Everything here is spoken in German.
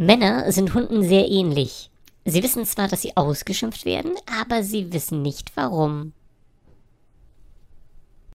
Männer sind Hunden sehr ähnlich. Sie wissen zwar, dass sie ausgeschimpft werden, aber sie wissen nicht warum.